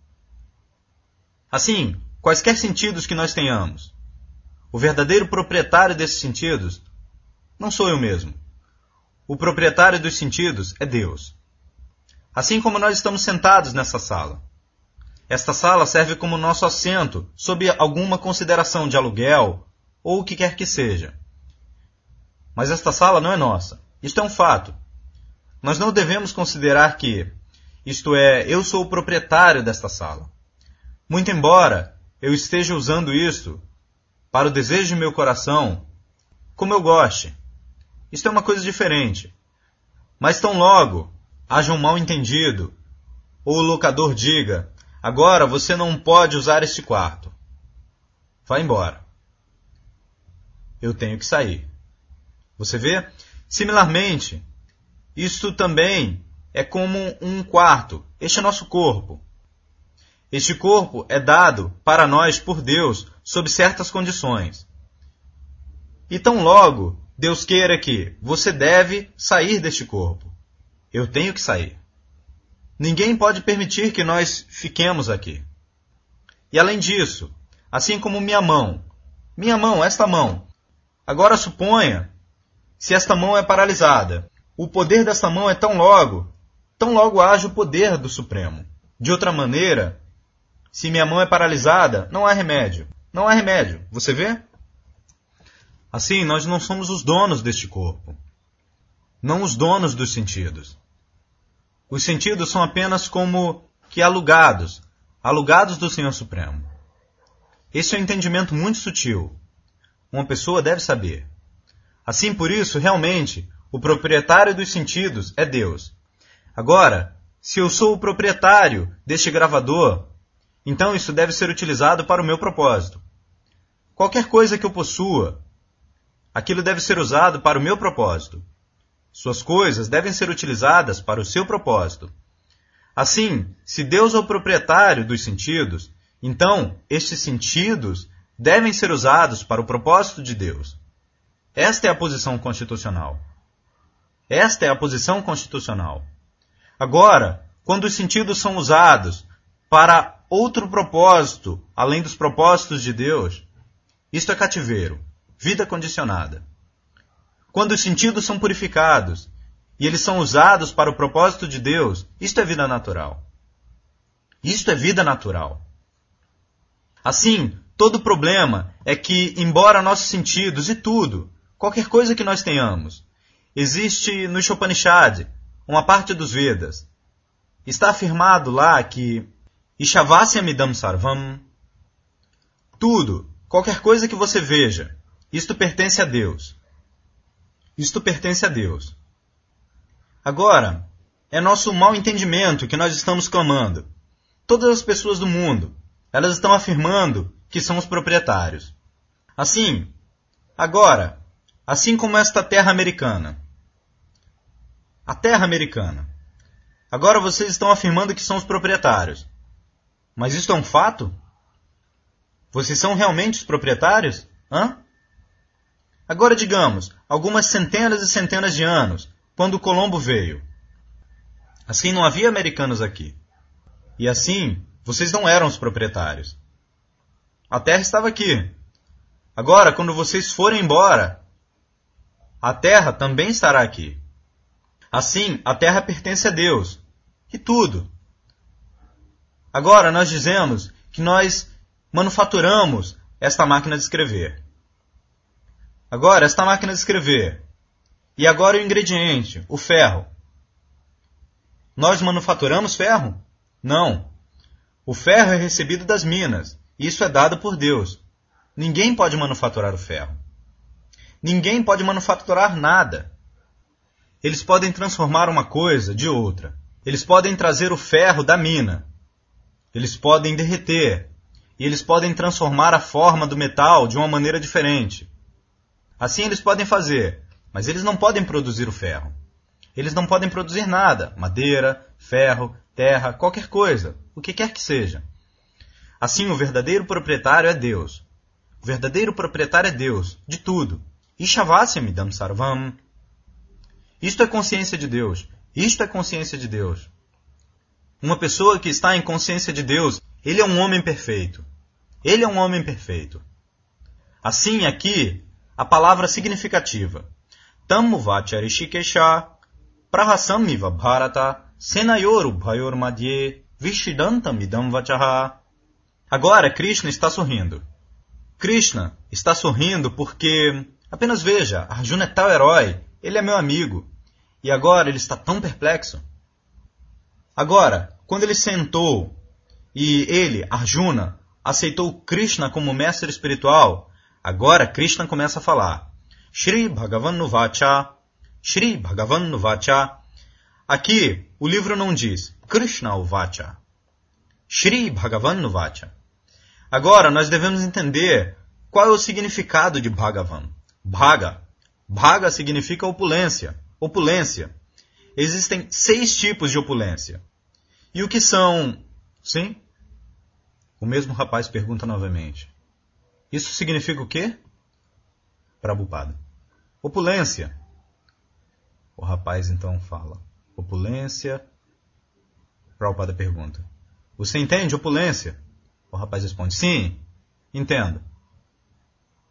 Assim, quaisquer sentidos que nós tenhamos, o verdadeiro proprietário desses sentidos não sou eu mesmo. O proprietário dos sentidos é Deus. Assim como nós estamos sentados nessa sala. Esta sala serve como nosso assento sob alguma consideração de aluguel ou o que quer que seja. Mas esta sala não é nossa. Isto é um fato. Nós não devemos considerar que, isto é, eu sou o proprietário desta sala. Muito embora eu esteja usando isto para o desejo de meu coração, como eu goste. Isto é uma coisa diferente. Mas tão logo haja um mal entendido, ou o locador diga: agora você não pode usar este quarto. Vá embora. Eu tenho que sair. Você vê? Similarmente, isto também é como um quarto. Este é nosso corpo. Este corpo é dado para nós por Deus sob certas condições. E tão logo Deus queira que você deve sair deste corpo. Eu tenho que sair. Ninguém pode permitir que nós fiquemos aqui. E além disso, assim como minha mão, minha mão, esta mão, agora suponha se esta mão é paralisada. O poder desta mão é tão logo, tão logo age o poder do Supremo. De outra maneira, se minha mão é paralisada, não há remédio. Não há remédio. Você vê? Assim, nós não somos os donos deste corpo. Não os donos dos sentidos. Os sentidos são apenas como que alugados, alugados do Senhor Supremo. Esse é um entendimento muito sutil. Uma pessoa deve saber. Assim, por isso, realmente, o proprietário dos sentidos é Deus. Agora, se eu sou o proprietário deste gravador, então isso deve ser utilizado para o meu propósito. Qualquer coisa que eu possua, aquilo deve ser usado para o meu propósito. Suas coisas devem ser utilizadas para o seu propósito. Assim, se Deus é o proprietário dos sentidos, então estes sentidos devem ser usados para o propósito de Deus. Esta é a posição constitucional. Esta é a posição constitucional. Agora, quando os sentidos são usados para outro propósito, além dos propósitos de Deus, isto é cativeiro, vida condicionada. Quando os sentidos são purificados e eles são usados para o propósito de Deus, isto é vida natural. Isto é vida natural. Assim, todo problema é que, embora nossos sentidos e tudo qualquer coisa que nós tenhamos. Existe no Upanishad, uma parte dos Vedas. Está afirmado lá que Ishavasyamidam Sarvam, tudo, qualquer coisa que você veja, isto pertence a Deus. Isto pertence a Deus. Agora, é nosso mau entendimento que nós estamos clamando. Todas as pessoas do mundo, elas estão afirmando que são os proprietários. Assim, agora, assim como esta terra americana. A terra americana. Agora vocês estão afirmando que são os proprietários. Mas isso é um fato? Vocês são realmente os proprietários? Hã? Agora digamos, algumas centenas e centenas de anos, quando Colombo veio. Assim não havia americanos aqui. E assim, vocês não eram os proprietários. A terra estava aqui. Agora, quando vocês forem embora, a terra também estará aqui. Assim, a terra pertence a Deus. E tudo. Agora, nós dizemos que nós manufaturamos esta máquina de escrever. Agora, esta máquina de escrever. E agora o ingrediente, o ferro. Nós manufaturamos ferro? Não. O ferro é recebido das minas. Isso é dado por Deus. Ninguém pode manufaturar o ferro. Ninguém pode manufaturar nada. Eles podem transformar uma coisa de outra. Eles podem trazer o ferro da mina. Eles podem derreter. E eles podem transformar a forma do metal de uma maneira diferente. Assim eles podem fazer, mas eles não podem produzir o ferro. Eles não podem produzir nada: madeira, ferro, terra, qualquer coisa, o que quer que seja. Assim, o verdadeiro proprietário é Deus. O verdadeiro proprietário é Deus, de tudo. Ishavasyamidam sarvam. Isto é consciência de Deus. Isto é consciência de Deus. Uma pessoa que está em consciência de Deus, ele é um homem perfeito. Ele é um homem perfeito. Assim, aqui, a palavra significativa. Tammuvacharishikesha prahasamiva bharata senayoru bhayor madhye vishidantam idam vachaha. Agora Krishna está sorrindo. Krishna está sorrindo porque, apenas veja, Arjuna é tal herói, ele é meu amigo. E agora ele está tão perplexo. Agora, quando ele sentou e ele, Arjuna, aceitou Krishna como mestre espiritual, agora Krishna começa a falar. Shri Bhagavan Nuvacha, Shri Bhagavan Nuvacha. Aqui, o livro não diz Krishna Uvacha. Shri Bhagavan Nuvacha. Agora, nós devemos entender qual é o significado de Bhagavan. Bhaga. Bhaga significa opulência. Opulência. Existem seis tipos de opulência. E o que são? Sim? O mesmo rapaz pergunta novamente. Isso significa o quê? Prabhupada. Opulência. O rapaz então fala. Opulência. Prabhupada pergunta. Você entende opulência? O rapaz responde: Sim, entendo.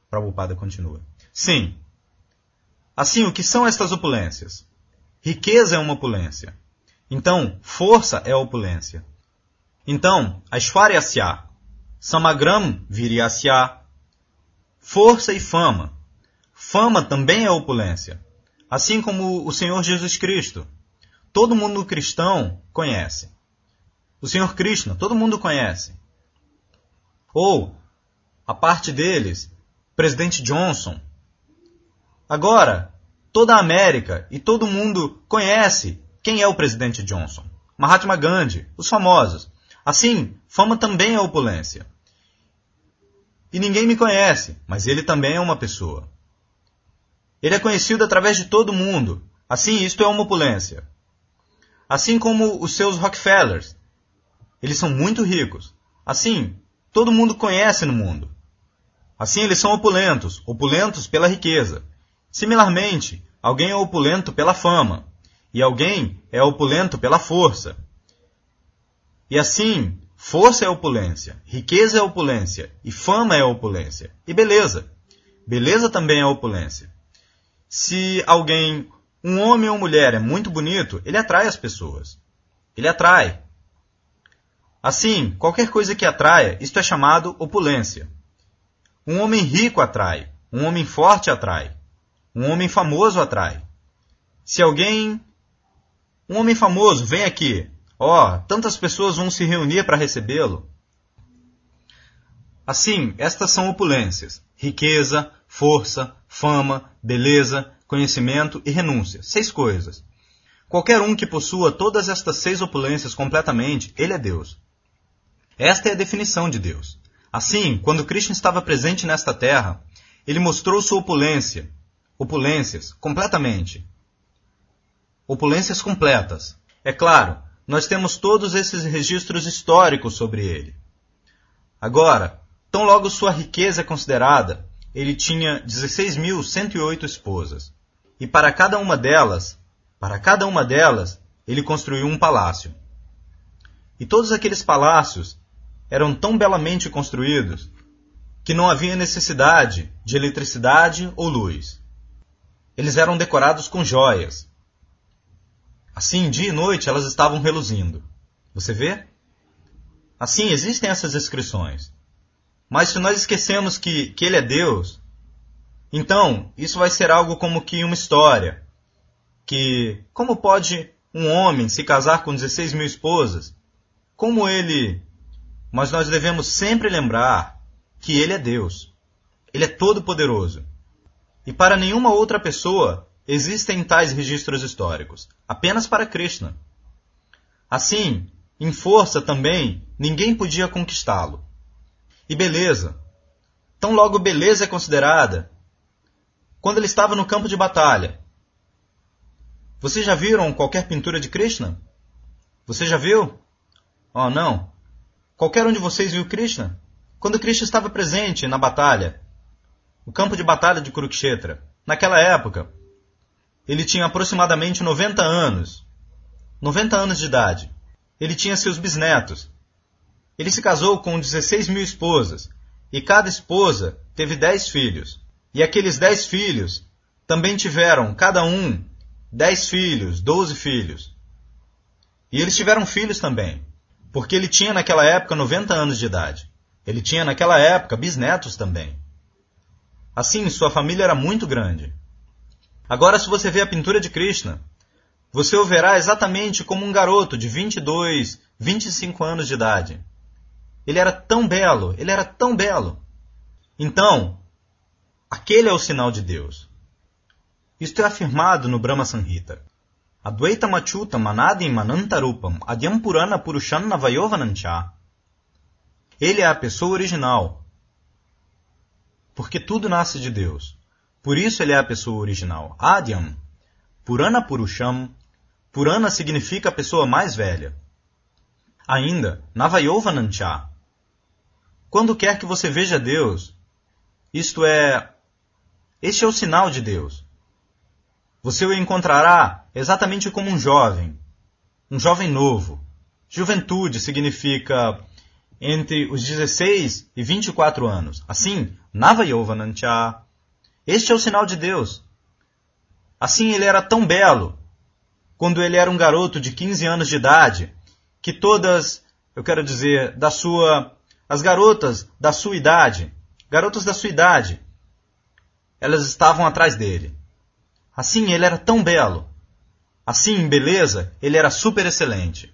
Prabhupada continua: Sim. Assim, o que são estas opulências? Riqueza é uma opulência. Então, força é opulência. Então, Aishwaryasya, Samagram Viryasya, força e fama. Fama também é opulência. Assim como o Senhor Jesus Cristo. Todo mundo cristão conhece. O Senhor Krishna, todo mundo conhece. Ou, a parte deles, presidente Johnson. Agora, toda a América e todo mundo conhece quem é o presidente Johnson. Mahatma Gandhi, os famosos. Assim, fama também é opulência. E ninguém me conhece, mas ele também é uma pessoa. Ele é conhecido através de todo mundo. Assim, isto é uma opulência. Assim como os seus Rockefellers. Eles são muito ricos. Assim, todo mundo conhece no mundo. Assim eles são opulentos, opulentos pela riqueza. Similarmente, alguém é opulento pela fama, e alguém é opulento pela força. E assim, força é opulência, riqueza é opulência, e fama é opulência, e beleza. Beleza também é opulência. Se alguém, um homem ou mulher, é muito bonito, ele atrai as pessoas. Ele atrai. Assim, qualquer coisa que atraia, isto é chamado opulência. Um homem rico atrai, um homem forte atrai, um homem famoso atrai. Se alguém, um homem famoso, vem aqui, ó, oh, tantas pessoas vão se reunir para recebê-lo. Assim, estas são opulências: riqueza, força, fama, beleza, conhecimento e renúncia. Seis coisas. Qualquer um que possua todas estas seis opulências completamente, ele é Deus. Esta é a definição de Deus. Assim, quando Krishna estava presente nesta terra, ele mostrou sua opulência, opulências, completamente. Opulências completas. É claro, nós temos todos esses registros históricos sobre ele. Agora, tão logo sua riqueza é considerada, ele tinha 16.108 esposas. E para cada uma delas, para cada uma delas, ele construiu um palácio. E todos aqueles palácios eram tão belamente construídos que não havia necessidade de eletricidade ou luz. Eles eram decorados com joias. Assim, dia e noite elas estavam reluzindo. Você vê? Assim, existem essas descrições. Mas se nós esquecemos que, que Ele é Deus, então isso vai ser algo como que uma história. Que como pode um homem se casar com 16 mil esposas? Como ele mas nós devemos sempre lembrar que Ele é Deus. Ele é todo-poderoso. E para nenhuma outra pessoa existem tais registros históricos, apenas para Krishna. Assim, em força também, ninguém podia conquistá-lo. E beleza. Tão logo beleza é considerada. Quando ele estava no campo de batalha. Vocês já viram qualquer pintura de Krishna? Você já viu? Oh, não. Qualquer um de vocês viu Krishna? Quando Krishna estava presente na batalha, o campo de batalha de Kurukshetra, naquela época, ele tinha aproximadamente 90 anos. 90 anos de idade. Ele tinha seus bisnetos. Ele se casou com 16 mil esposas, e cada esposa teve 10 filhos. E aqueles 10 filhos também tiveram, cada um, 10 filhos, 12 filhos. E eles tiveram filhos também, porque ele tinha naquela época 90 anos de idade. Ele tinha naquela época bisnetos também. Assim, sua família era muito grande. Agora, se você vê a pintura de Krishna, você o verá exatamente como um garoto de 22, 25 anos de idade. Ele era tão belo, ele era tão belo. Então, aquele é o sinal de Deus. Isto é afirmado no Brahma Samhita. Advaita Machuta Manadim Manantarupam Adyam Purana Purushanna Vayovanancha. Ele é a pessoa original. Porque tudo nasce de Deus. Por isso ele é a pessoa original. Adyam. Purana Purusham. Purana significa a pessoa mais velha. Ainda, Navayovanancha. Quando quer que você veja Deus, isto é, este é o sinal de Deus. Você o encontrará exatamente como um jovem, um jovem novo. Juventude significa entre os 16 e 24 anos. Assim, Navayovanancha. Este é o sinal de Deus. Assim, ele era tão belo, quando ele era um garoto de 15 anos de idade, que todas, eu quero dizer, da sua, as garotas da sua idade, garotas da sua idade, elas estavam atrás dele. Assim ele era tão belo. Assim, em beleza, ele era super excelente.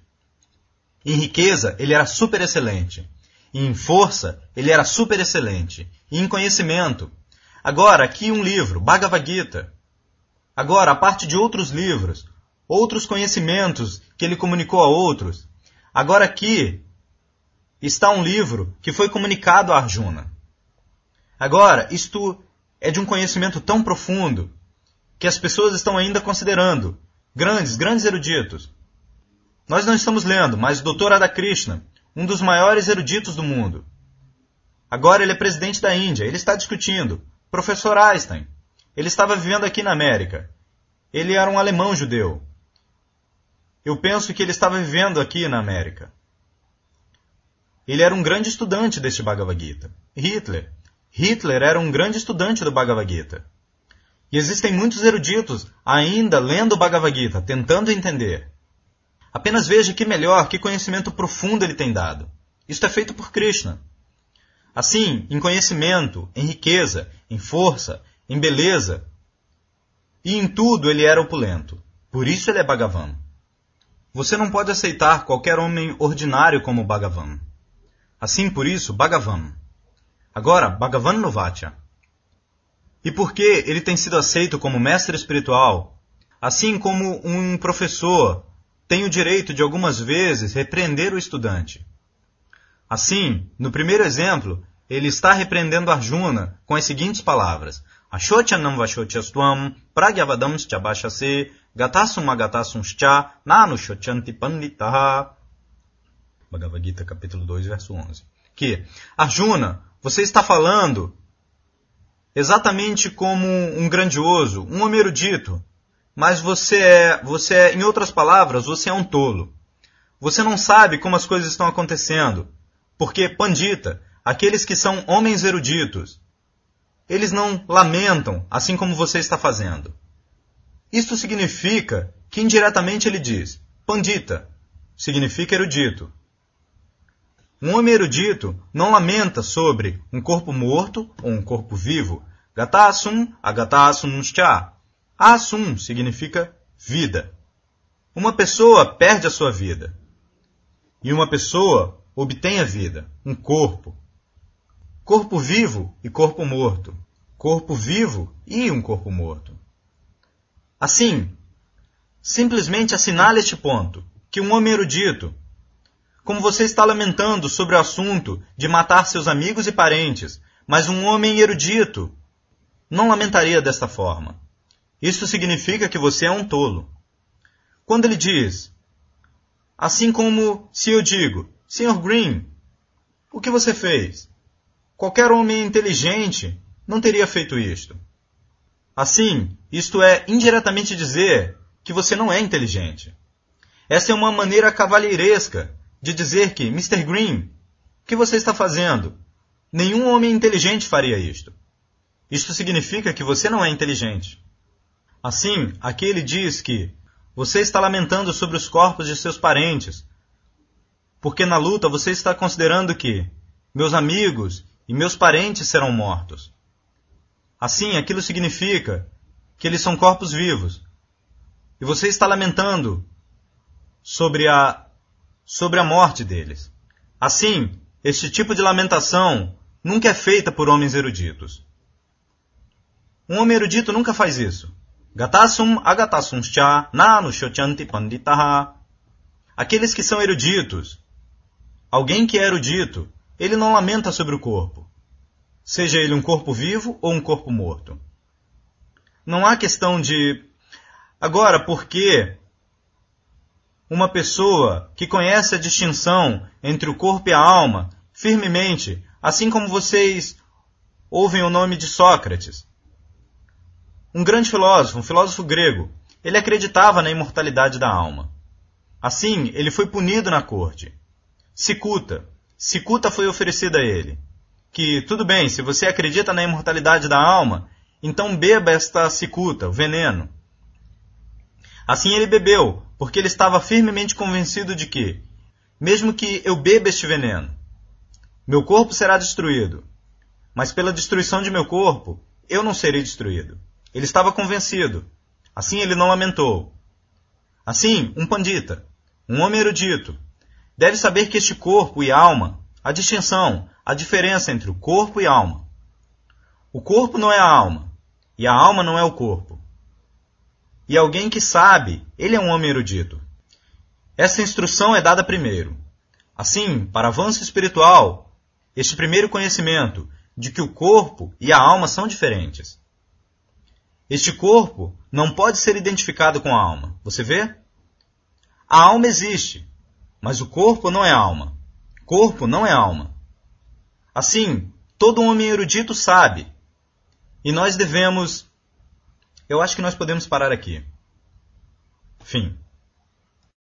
Em riqueza, ele era super excelente. E em força, ele era super excelente. E em conhecimento. Agora, aqui um livro, Bhagavad Gita. Agora, a parte de outros livros, outros conhecimentos que ele comunicou a outros. Agora aqui está um livro que foi comunicado a Arjuna. Agora, isto é de um conhecimento tão profundo que as pessoas estão ainda considerando. Grandes, grandes eruditos. Nós não estamos lendo, mas o Dr. Radhakrishna, um dos maiores eruditos do mundo. Agora ele é presidente da Índia, ele está discutindo. Professor Einstein, ele estava vivendo aqui na América. Ele era um alemão judeu. Eu penso que ele estava vivendo aqui na América. Ele era um grande estudante deste Bhagavad Gita. Hitler. Hitler era um grande estudante do Bhagavad Gita. E existem muitos eruditos ainda lendo o Bhagavad Gita, tentando entender. Apenas veja que melhor, que conhecimento profundo ele tem dado. Isto é feito por Krishna. Assim, em conhecimento, em riqueza, em força, em beleza, e em tudo ele era opulento. Por isso ele é Bhagavan. Você não pode aceitar qualquer homem ordinário como Bhagavan. Assim, por isso, Bhagavan. Agora, Bhagavan Novatya. E porque ele tem sido aceito como mestre espiritual, assim como um professor tem o direito de algumas vezes repreender o estudante. Assim, no primeiro exemplo, ele está repreendendo Arjuna com as seguintes palavras: Ashochanam vashochastvam pragyavadam chabashase gatasum agatasum cha nanu shochanti panditaha. Bhagavad Gita, capítulo 2, verso 11. Que, Arjuna, você está falando exatamente como um grandioso, um homem erudito, mas você é, você é, em outras palavras, você é um tolo. Você não sabe como as coisas estão acontecendo, porque pandita, aqueles que são homens eruditos, eles não lamentam assim como você está fazendo. Isto significa que indiretamente ele diz: pandita significa erudito. Um homem erudito não lamenta sobre um corpo morto ou um corpo vivo. Gatasum, agatasum cha. Asum significa vida. Uma pessoa perde a sua vida. E uma pessoa obtém a vida, um corpo. Corpo vivo e corpo morto. Corpo vivo e um corpo morto. Assim, simplesmente assinale este ponto, que um homem erudito, como você está lamentando sobre o assunto de matar seus amigos e parentes, mas um homem erudito não lamentaria desta forma. Isso significa que você é um tolo. Quando ele diz, assim como se eu digo, Sr. Green, o que você fez? Qualquer homem inteligente não teria feito isto. Assim, isto é indiretamente dizer que você não é inteligente. Essa é uma maneira cavalheiresca de dizer que, Mr. Green, o que você está fazendo? Nenhum homem inteligente faria isto. Isto significa que você não é inteligente. Assim, aqui ele diz que você está lamentando sobre os corpos de seus parentes, porque na luta você está considerando que meus amigos e meus parentes serão mortos. Assim, aquilo significa que eles são corpos vivos. E você está lamentando sobre a, sobre a morte deles. Assim, este tipo de lamentação nunca é feita por homens eruditos. Um homem erudito nunca faz isso. Gatasum agatasumscha nanu shochanti panditaha. Aqueles que são eruditos, alguém que é erudito, ele não lamenta sobre o corpo, seja ele um corpo vivo ou um corpo morto. Não há questão de. Agora, por que uma pessoa que conhece a distinção entre o corpo e a alma firmemente, assim como vocês ouvem o nome de Sócrates, um grande filósofo, um filósofo grego, ele acreditava na imortalidade da alma. Assim, ele foi punido na corte. Cicuta. Cicuta foi oferecida a ele. Que, tudo bem, se você acredita na imortalidade da alma, então beba esta cicuta, o veneno. Assim ele bebeu, porque ele estava firmemente convencido de que, mesmo que eu beba este veneno, meu corpo será destruído, mas pela destruição de meu corpo, eu não serei destruído. Ele estava convencido. Assim ele não lamentou. Assim, um pandita, um homem erudito, deve saber que este corpo e alma, a distinção, a diferença entre o corpo e alma. O corpo não é a alma, e a alma não é o corpo. E alguém que sabe, ele é um homem erudito. Essa instrução é dada primeiro. Assim, para avanço espiritual, este primeiro conhecimento de que o corpo e a alma são diferentes. Este corpo não pode ser identificado com a alma. Você vê? A alma existe, mas o corpo não é alma. Corpo não é alma. Assim, todo homem erudito sabe. E nós devemos. Eu acho que nós podemos parar aqui. Fim.